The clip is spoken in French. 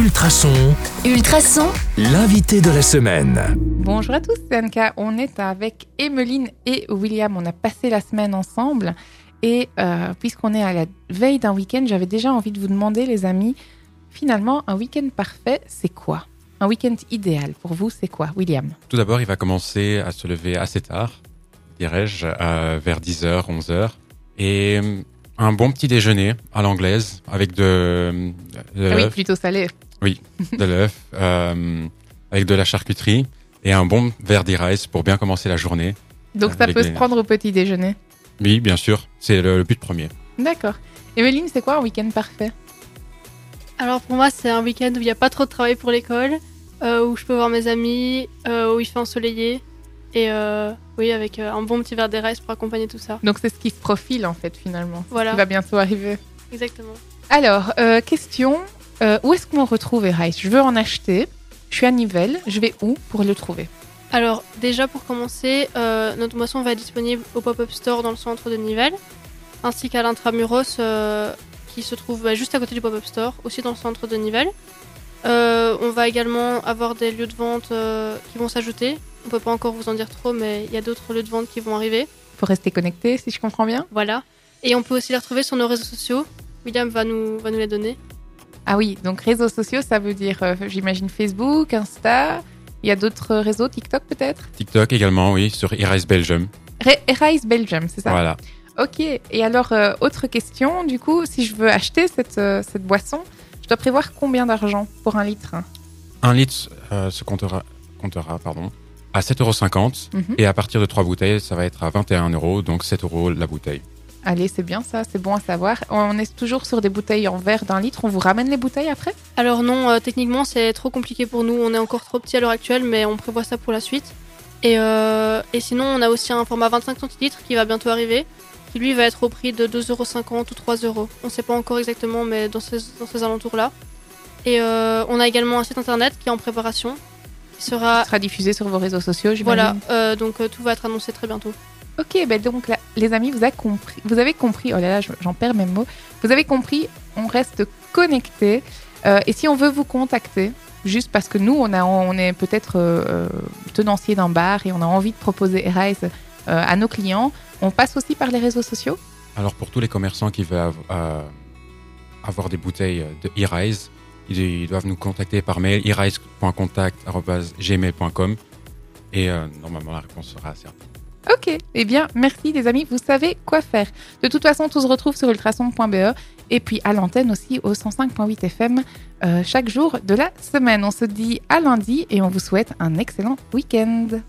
Ultrason, Ultrason, l'invité de la semaine. Bonjour à tous, c'est Anka. On est avec Emeline et William. On a passé la semaine ensemble. Et euh, puisqu'on est à la veille d'un week-end, j'avais déjà envie de vous demander, les amis, finalement, un week-end parfait, c'est quoi? Un week-end idéal pour vous, c'est quoi, William? Tout d'abord, il va commencer à se lever assez tard, dirais-je, euh, vers 10h, 11h. Et euh, un bon petit déjeuner à l'anglaise avec de, de Ah oui, plutôt salé. De l'œuf, euh, avec de la charcuterie et un bon verre d'e-rice pour bien commencer la journée. Donc ça peut les- se prendre au petit déjeuner. Oui, bien sûr, c'est le, le but premier. D'accord. Emeline, c'est quoi un week-end parfait? Alors pour moi, c'est un week-end où il n'y a pas trop de travail pour l'école, euh, où je peux voir mes amis, euh, où il fait ensoleillé, et euh, oui, avec un bon petit verre d'RS pour accompagner tout ça. Donc c'est ce qui se profile, en fait, finalement. Voilà, Qui va bientôt arriver. exactement. Alors, euh, question, euh, où est-ce qu'on retrouve Erice Je veux en acheter, je suis à Nivelles, je vais où pour le trouver? Alors déjà pour commencer, euh, notre boisson va être disponible au pop-up store dans le centre de Nivelles, ainsi qu'à l'intramuros euh, qui se trouve bah, juste à côté du pop-up store, aussi dans le centre de Nivelles. On va également avoir des lieux de vente qui vont s'ajouter. On peut pas encore vous en dire trop, mais il y a d'autres lieux de vente qui vont arriver. Faut rester connecté, si je comprends bien. Voilà. Et on peut aussi les retrouver sur nos réseaux sociaux. William va nous, va nous les donner. Ah oui, donc réseaux sociaux, ça veut dire, euh, j'imagine Facebook, Insta. Il y a d'autres réseaux, TikTok peut-être? TikTok également, oui, sur e-rice Belgium. Erice Belgium, c'est ça? Voilà. Ok. Et alors, euh, autre question, du coup, si je veux acheter cette, euh, cette boisson, je dois prévoir combien d'argent pour un litre? Un litre se comptera, comptera pardon, à 7,50 Mhm. et à partir de trois bouteilles, ça va être à 21 euros, donc 7 euros la bouteille. Allez, c'est bien ça, c'est bon à savoir. On est toujours sur des bouteilles en verre d'un litre. On vous ramène les bouteilles après? Alors non, euh, techniquement c'est trop compliqué pour nous. On est encore trop petit à l'heure actuelle, mais on prévoit ça pour la suite. Et, euh, et sinon, on a aussi un format 25 centilitres qui va bientôt arriver, qui lui va être au prix de 2,50€ ou 3€. On ne sait pas encore exactement, mais dans ces, dans ces alentours-là. Et euh, on a également un site internet qui est en préparation, qui sera... Diffusé sur vos réseaux sociaux, Voilà, j'imagine. euh, donc tout va être annoncé très bientôt. Ok, ben donc les amis, vous avez compris. Oh là là, je- j'en perds mes mots. Vous avez compris. On reste connecté. Euh, et si on veut vous contacter, juste parce que nous, on est peut-être euh, euh, tenancier d'un bar et on a envie de proposer Erice euh, à nos clients, on passe aussi par les réseaux sociaux. Alors pour tous les commerçants qui veulent euh, avoir des bouteilles de e-rice, ils, doivent nous contacter par mail e-rice.contact@gmail.com et normalement la réponse sera assez. Ok, eh bien, merci les amis, vous savez quoi faire. De toute façon, tout se retrouve sur ultrason.be et puis à l'antenne aussi au 105.8 FM euh, chaque jour de la semaine. On se dit à lundi et on vous souhaite un excellent week-end.